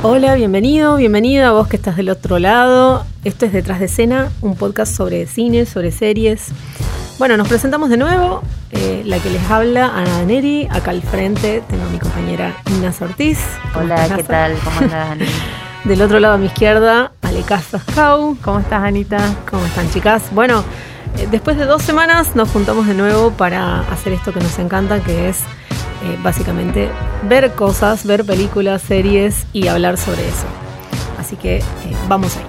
Hola, bienvenido, bienvenida a vos que estás del otro lado. Esto es Detrás de Escena, un podcast sobre cine, sobre series. Bueno, nos presentamos de nuevo. Eh, la que les habla, Ana Daneri. Acá al frente tengo a mi compañera Inés Ortiz. Hola, ¿qué tal? ¿Cómo andás, Ani? Del otro lado a mi izquierda, Ale Casascau. ¿Cómo estás, Anita? ¿Cómo están, chicas? Bueno, eh, después de dos semanas nos juntamos de nuevo para hacer esto que nos encanta, que es eh, básicamente ver cosas, ver películas, series y hablar sobre eso. Así que eh, vamos ahí.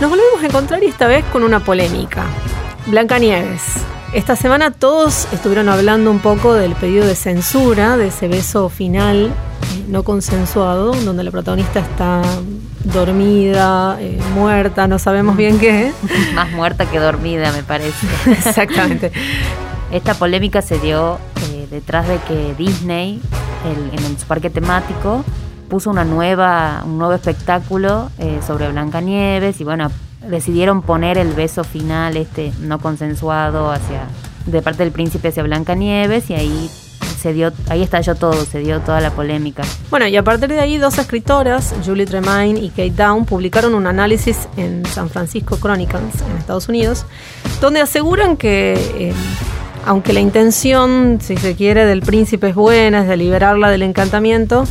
Nos volvemos a encontrar y esta vez con una polémica. Blancanieves. Esta semana todos estuvieron hablando un poco del pedido de censura, de ese beso final eh, no consensuado, donde la protagonista está dormida, eh, muerta, no sabemos bien qué. Más muerta que dormida, me parece. Exactamente. Esta polémica se dio detrás de que Disney, el- en su parque temático, puso una nueva, un nuevo espectáculo eh, sobre Blancanieves y bueno, decidieron poner el beso final este no consensuado hacia de parte del príncipe hacia Blancanieves y ahí se dio, ahí estalló todo, se dio toda la polémica. Bueno, y a partir de ahí, dos escritoras, Julie Tremaine y Kate Down, publicaron un análisis en San Francisco Chronicles, en Estados Unidos, donde aseguran que, eh, aunque la intención, si se quiere, del príncipe es buena, es de liberarla del encantamiento,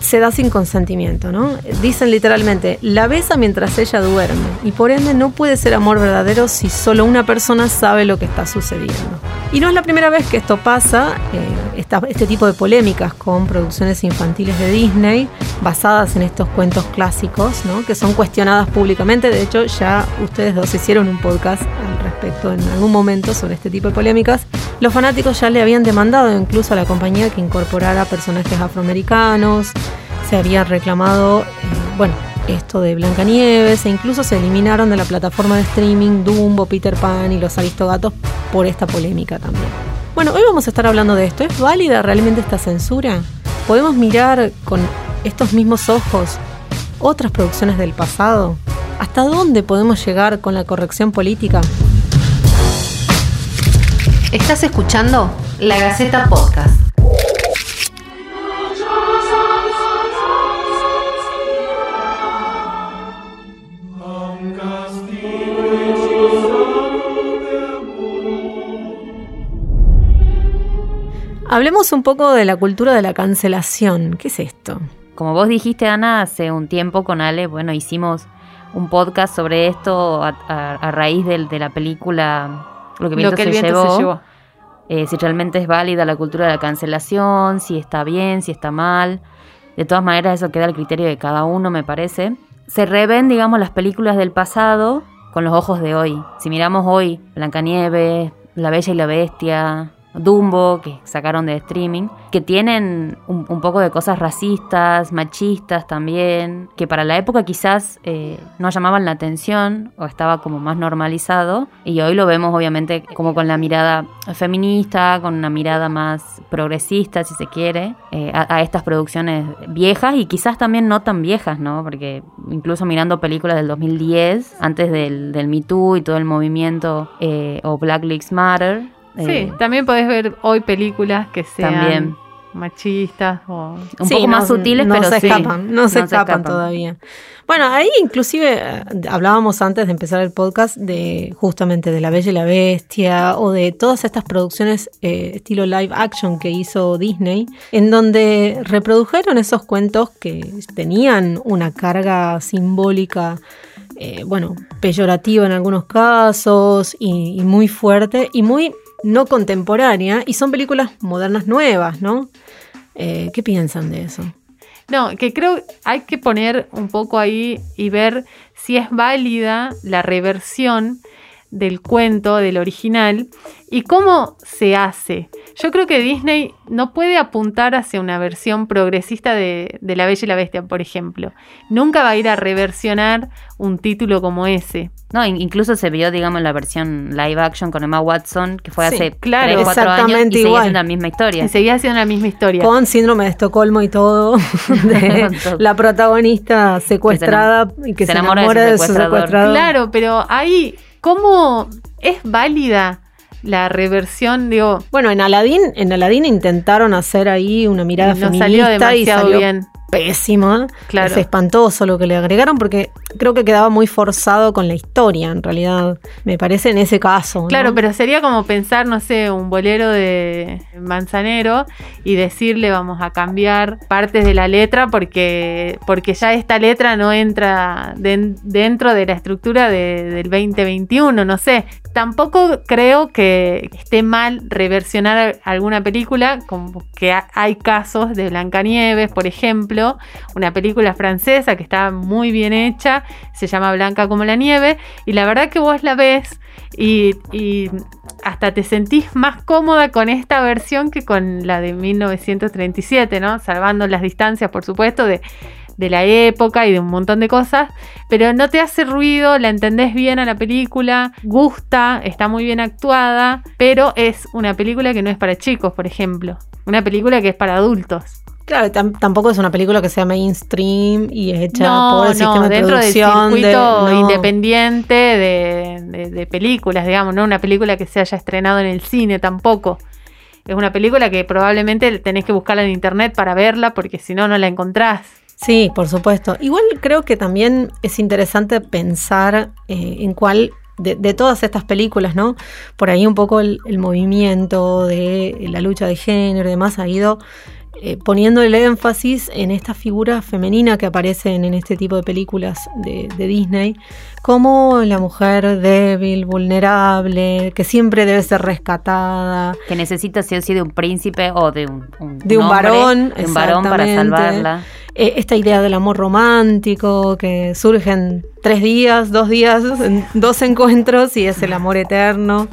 se da sin consentimiento, ¿no? Dicen literalmente, la besa mientras ella duerme, y por ende no puede ser amor verdadero si solo una persona sabe lo que está sucediendo. Y no es la primera vez que esto pasa, eh, este tipo de polémicas con producciones infantiles de Disney, basadas en estos cuentos clásicos, ¿no? que son cuestionadas públicamente. De hecho, ya ustedes dos hicieron un podcast al respecto en algún momento sobre este tipo de polémicas. Los fanáticos ya le habían demandado incluso a la compañía que incorporara personajes afroamericanos, se había reclamado, eh, bueno, esto de Blancanieves e incluso se eliminaron de la plataforma de streaming Dumbo, Peter Pan y los Aristogatos por esta polémica también. Bueno, hoy vamos a estar hablando de esto. ¿Es válida realmente esta censura? ¿Podemos mirar con estos mismos ojos otras producciones del pasado? ¿Hasta dónde podemos llegar con la corrección política? Estás escuchando La Gaceta Podcast. Hablemos un poco de la cultura de la cancelación. ¿Qué es esto? Como vos dijiste, Ana, hace un tiempo con Ale, bueno, hicimos un podcast sobre esto a, a- a raíz de, la película Lo que, Lo viento que el se viento llevó. se llevó. Eh, si realmente es válida la cultura de la cancelación, si está bien, si está mal. De todas maneras, eso queda al criterio de cada uno, me parece. Se reven, digamos, las películas del pasado con los ojos de hoy. Si miramos hoy Blancanieves, La Bella y la Bestia, Dumbo, que sacaron de streaming, que tienen un, poco de cosas racistas, machistas también, que para la época quizás eh, no llamaban la atención o estaba como más normalizado, y hoy lo vemos obviamente como con la mirada feminista, con una mirada más progresista, si se quiere, eh, a, a estas producciones viejas y quizás también no tan viejas, ¿no? Porque incluso mirando películas del 2010, antes del, del Me Too y todo el movimiento, eh, o Black Lives Matter, Sí, eh, también podés ver hoy películas que sean También. machistas o... un Sí, poco no- más sutiles, no pero se sí. escapan, no se escapan todavía. Bueno, ahí inclusive eh, hablábamos antes de empezar el podcast de justamente de La Bella y la Bestia o de todas estas producciones eh, estilo live action que hizo Disney, en donde reprodujeron esos cuentos que tenían una carga simbólica, eh, bueno, peyorativa en algunos casos y, y muy fuerte y muy no contemporánea y son películas modernas nuevas, ¿no? Eh, ¿Qué piensan de eso? No, que creo hay que poner un poco ahí y ver si es válida la reversión del cuento, del original, y cómo se hace. Yo creo que Disney no puede apuntar hacia una versión progresista de, de La Bella y la Bestia, por ejemplo. Nunca va a ir a reversionar un título como ese. No, in- incluso se vio, digamos, la versión live action con Emma Watson, que fue Sí, hace claro. 3, 4 años y Exactamente seguía igual. siendo la misma historia. Y seguía siendo la misma historia. Con síndrome de Estocolmo y todo, de la protagonista secuestrada y que se, se enamora de su secuestrador. Claro, pero ahí, ¿cómo es válida la reversión? Digo, Bueno, en Aladdin, en Aladdin intentaron hacer ahí una mirada no feminista salió y demasiado salió bien. Pésima. Claro. Es espantoso lo que le agregaron porque creo que quedaba muy forzado con la historia, en realidad. Me parece en ese caso. ¿no? Claro, pero sería como pensar, no sé, un bolero de Manzanero y decirle vamos a cambiar partes de la letra porque, porque ya esta letra no entra den- dentro de la estructura de- del 2021, no sé. Tampoco creo que esté mal reversionar alguna película, como que ha- hay casos de Blancanieves, por ejemplo, una película francesa que está muy bien hecha, se llama Blanca como la nieve, y la verdad que vos la ves y, y hasta te sentís más cómoda con esta versión que con la de 1937, ¿no? Salvando las distancias, por supuesto, de, de la época y de un montón de cosas, pero no te hace ruido, la entendés bien a la película, gusta, está muy bien actuada, pero es una película que no es para chicos, por ejemplo. Una película que es para adultos. Claro, tam- tampoco es una película que sea mainstream y hecha no, por el no, sistema de dentro del producción. de- circuito no. independiente de, de- de películas, digamos, no una película que se haya estrenado en el cine tampoco. Es una película que probablemente tenés que buscarla en internet para verla porque si no, no la encontrás. Sí, por supuesto. Igual creo que también es interesante pensar eh, en cuál de, de todas estas películas, ¿no? Por ahí un poco el, el movimiento de la lucha de género y demás ha ido eh, poniendo el énfasis en esta figura femenina que aparecen en este tipo de películas de, de Disney, como la mujer débil, vulnerable, que siempre debe ser rescatada, Que necesita sí o sí de un príncipe o de un, De un varón, de un varón para salvarla. Eh, esta idea del amor romántico que surge en tres días, dos días, en dos encuentros y es el amor eterno.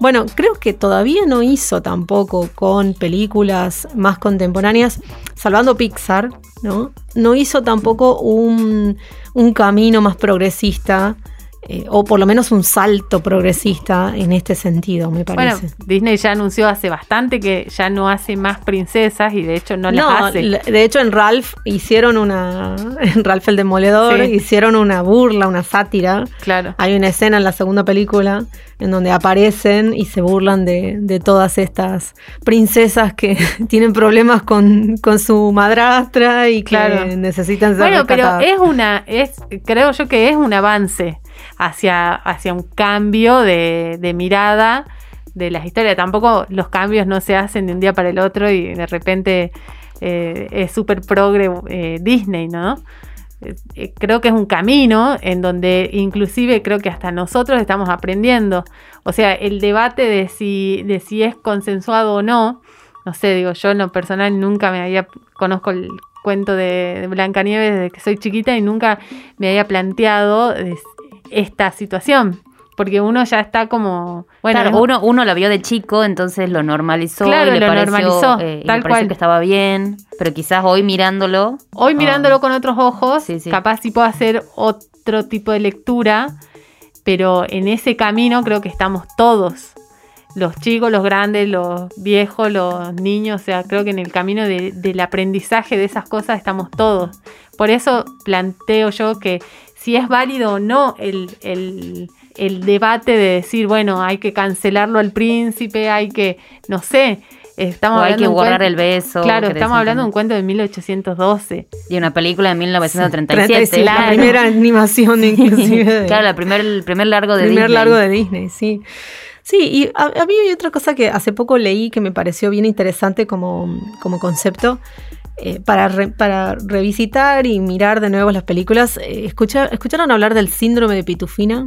Bueno, creo que todavía no hizo tampoco con películas más contemporáneas, salvando Pixar, ¿no? No hizo tampoco un, un camino más progresista, eh, o por lo menos un salto progresista en este sentido, me Bueno, parece. Disney ya anunció hace bastante que ya no hace más princesas y de hecho no las hace. de hecho en Ralph hicieron una, en Ralph el Demoledor, Sí. hicieron una burla, una sátira. Claro. Hay una escena en la segunda película en donde aparecen y se burlan de, de todas estas princesas que tienen problemas con, con su madrastra y que Claro. necesitan ser Bueno, pero es una, es, creo yo que es un avance hacia, hacia un cambio de, mirada de las historias. Tampoco los cambios no se hacen de un día para el otro y de repente eh, es súper progre eh, Disney, ¿no? Eh, creo que es un camino en donde inclusive creo que hasta nosotros estamos aprendiendo. O sea, el debate de si, de si es consensuado o no, no sé, digo, yo en lo personal nunca me había, conozco el cuento de, de Blancanieves desde que soy chiquita y nunca me había planteado esta situación. Porque uno ya está como, bueno, Claro, uno, uno lo vio de chico, entonces lo normalizó Claro, y le lo pareció, normalizó, eh, y tal le pareció cual. que estaba bien, pero quizás hoy mirándolo. Hoy ah, mirándolo con otros ojos, Sí, sí. capaz sí puedo hacer otro tipo de lectura, pero en ese camino creo que estamos todos. Los chicos, los grandes, los viejos, los niños, o sea, creo que en el camino de- del aprendizaje de esas cosas estamos todos. Por eso planteo yo que si es válido o no el, el- el debate de decir, bueno, hay que cancelarlo al príncipe, hay que, no sé, estamos O hay que borrar cuento- el beso. Claro, estamos hablando de un cuento de 1812. Y una película de 1937. 36, La claro. primera animación inclusive. de- Claro, la primer, el primer largo de primer Disney. largo de Disney, sí. Sí, y a, a mí hay otra cosa que hace poco leí que me pareció bien interesante como, como concepto. eh, para, re- para revisitar y mirar de nuevo las películas, eh, escucha- ¿escucharon hablar del síndrome de Pitufina?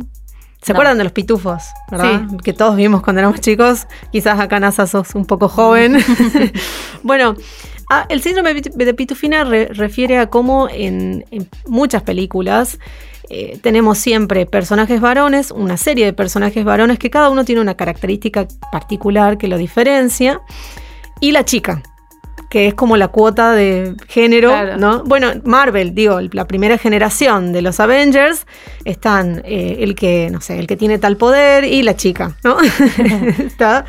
¿Se No. acuerdan de los pitufos? ¿verdad? Sí. Que todos vimos cuando éramos chicos. Quizás acá NASA sos un poco joven. bueno, el síndrome de Pitu- de Pitufina re- refiere a cómo en, en muchas películas eh, tenemos siempre personajes varones, una serie de personajes varones que cada uno tiene una característica particular que lo diferencia, y la chica, que es como la cuota de género, Claro. ¿no? Bueno, Marvel, digo, la primera generación de los Avengers están eh, el que, no sé, el que tiene tal poder y la chica, ¿no? Está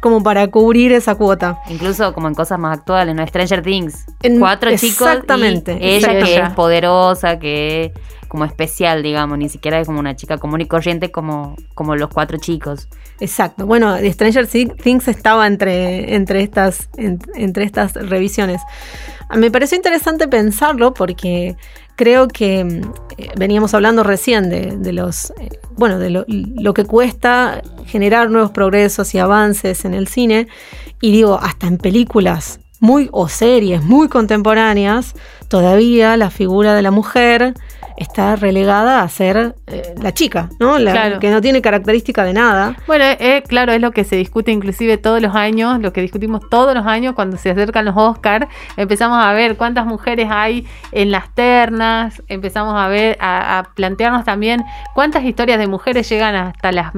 como para cubrir esa cuota. Incluso como en cosas más actuales, ¿no? Stranger Things. En- Cuatro chicos. exactamente, y ella que es poderosa, que, como especial, digamos, ni siquiera es como una chica común y corriente como, como los cuatro chicos. Exacto. Bueno, Stranger Things estaba entre, entre, estas, entre estas revisiones. Me pareció interesante pensarlo porque creo que eh, veníamos hablando recién de, los, eh, bueno, de lo, que cuesta generar nuevos progresos y avances en el cine. Y digo, hasta en películas muy o series muy contemporáneas, todavía la figura de la mujer está relegada a ser eh, la chica, ¿no? La, Que no tiene característica de nada. Bueno, eh, claro, es lo que se discute inclusive todos los años, lo que discutimos todos los años cuando se acercan los Oscars. Empezamos a ver cuántas mujeres hay en las ternas, empezamos a ver, a, plantearnos también cuántas historias de mujeres llegan hasta las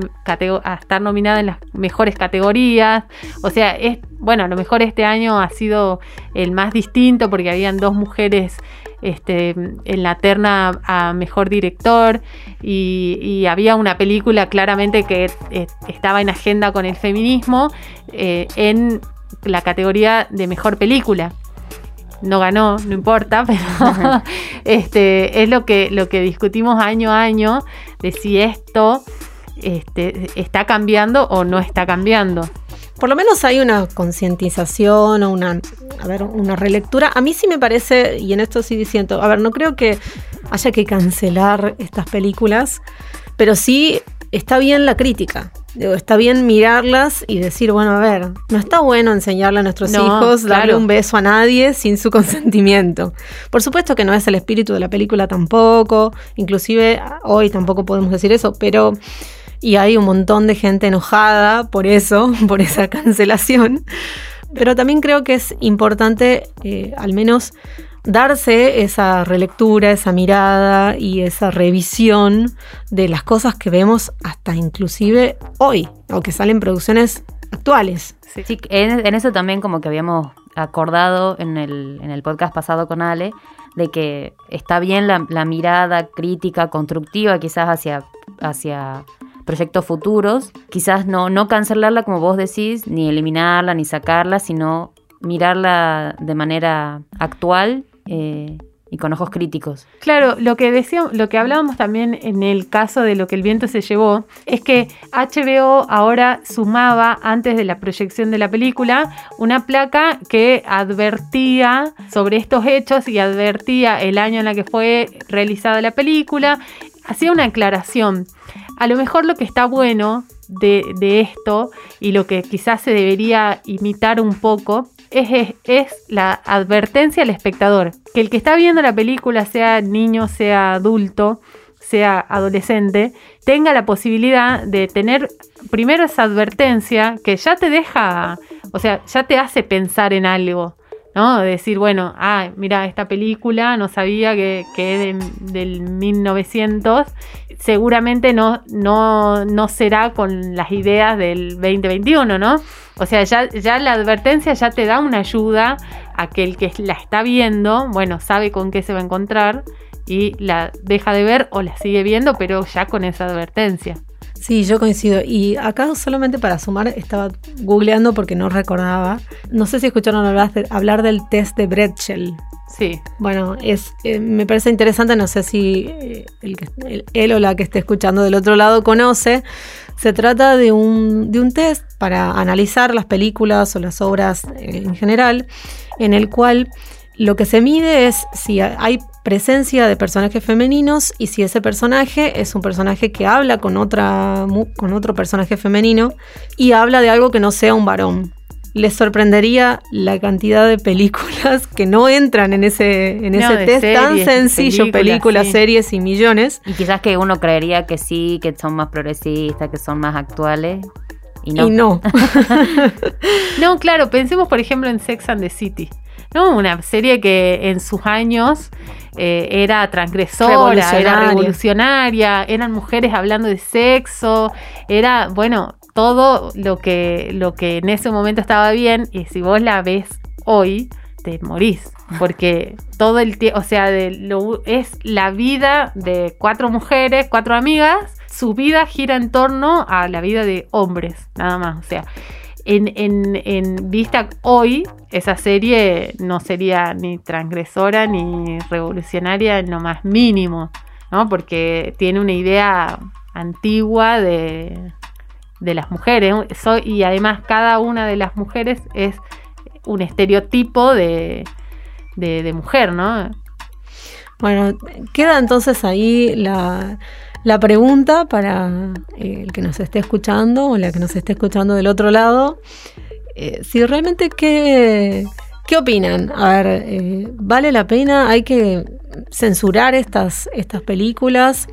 a estar nominadas en las mejores categorías. O sea, es bueno, a lo mejor este año ha sido el más distinto porque habían dos mujeres este, en la terna a mejor director y, había una película claramente que eh, estaba en agenda con el feminismo eh, en la categoría de mejor película. No ganó, no importa, pero este, es lo que, lo que discutimos año a año de si esto este, está cambiando o no está cambiando por lo menos hay una concientización o una, a ver, una relectura. A mí sí me parece, y en esto sí diciendo, a ver, no creo que haya que cancelar estas películas, pero sí está bien la crítica. Digo, está bien mirarlas y decir, bueno, a ver, no está bueno enseñarle a nuestros hijos darle un beso a nadie sin su consentimiento. Por supuesto que no es el espíritu de la película tampoco, inclusive hoy tampoco podemos decir eso, pero y hay un montón de gente enojada por eso, por esa cancelación. Pero también creo que es importante eh, al menos darse esa relectura, esa mirada y esa revisión de las cosas que vemos hasta inclusive hoy, o que salen producciones actuales. Sí, en, eso también como que habíamos acordado en el, en el podcast pasado con Ale, de que está bien la, la mirada crítica, constructiva quizás hacia, hacia proyectos futuros, quizás no, no cancelarla como vos decís, ni eliminarla, ni sacarla, sino mirarla de manera actual eh, y con ojos críticos. Claro, lo que decíamos, lo que hablábamos también en el caso de lo que el viento se llevó, es que HBO ahora sumaba, antes de la proyección de la película, una placa que advertía sobre estos hechos y advertía el año en el que fue realizada la película, hacía una aclaración a lo mejor lo que está bueno de, esto y lo que quizás se debería imitar un poco es, es, la advertencia al espectador. Que el que está viendo la película, sea niño, sea adulto, sea adolescente, tenga la posibilidad de tener primero esa advertencia que ya te deja, o sea, ya te hace pensar en algo. ¿No? decir, bueno, ah, mira, esta película no sabía que, que es del 1900, seguramente no, no, no será con las ideas del 2021, ¿no? O sea, ya, ya la advertencia ya te da una ayuda a que el que la está viendo, bueno, sabe con qué se va a encontrar y la deja de ver o la sigue viendo, pero ya con esa advertencia. Sí, yo coincido. Y acá solamente para sumar, estaba googleando porque no recordaba. No sé si escucharon hablar, del test de Bretschel. Sí. Bueno, es, eh, me parece interesante, no sé si eh, él o la que esté escuchando del otro lado conoce. Se trata de un, de un test para analizar las películas o las obras eh, en general, en el cual lo que se mide es si hay presencia de personajes femeninos y si ese personaje es un personaje que habla con, otra, con otro personaje femenino y habla de algo que no sea un varón. Les sorprendería la cantidad de películas que no entran en ese, en ese test tan sencillo, películas, series y millones. Y quizás que uno creería que sí, que son más progresistas, que son más actuales. Y no. Y no. no, claro, pensemos por ejemplo en Sex and the City. ¿No? Una serie que en sus años eh, era transgresora, era revolucionaria, eran mujeres hablando de sexo, era, bueno, todo lo que, lo que en ese momento estaba bien y si vos la ves hoy, te morís. Porque todo el tiempo, o sea, de lo, es la vida de cuatro mujeres, cuatro amigas, su vida gira en torno a la vida de hombres, nada más. O sea, en, vista hoy, esa serie no sería ni transgresora ni revolucionaria en lo más mínimo. ¿no? Porque tiene una idea antigua de, de las mujeres. Y además cada una de las mujeres es un estereotipo de, de, de mujer, ¿no? Bueno, queda entonces ahí la, la pregunta para eh, el que nos esté escuchando o la que nos esté escuchando del otro lado. eh, si realmente qué, qué opinan. A ver, eh, ¿vale la pena? ¿Hay que censurar estas, estas películas?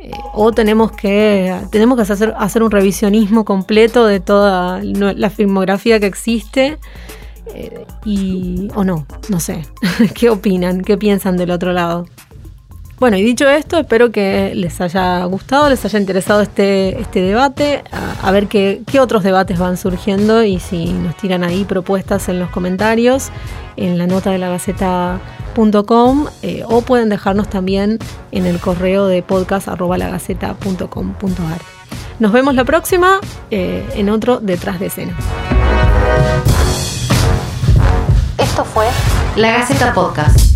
Eh, ¿O tenemos que, tenemos que hacer, hacer un revisionismo completo de toda la filmografía que existe? Y, o no, no sé. ¿Qué opinan? ¿Qué piensan del otro lado? Bueno, y dicho esto, espero que les haya gustado, les haya interesado este, este debate, a, a ver qué, qué otros debates van surgiendo y si nos tiran ahí propuestas en los comentarios, en la nota de la gaceta.com eh, o pueden dejarnos también en el correo de podcast arroba lagaceta.com.ar. Nos vemos la próxima eh, en otro Detrás de Escena. Esto fue La Gaceta Podcast.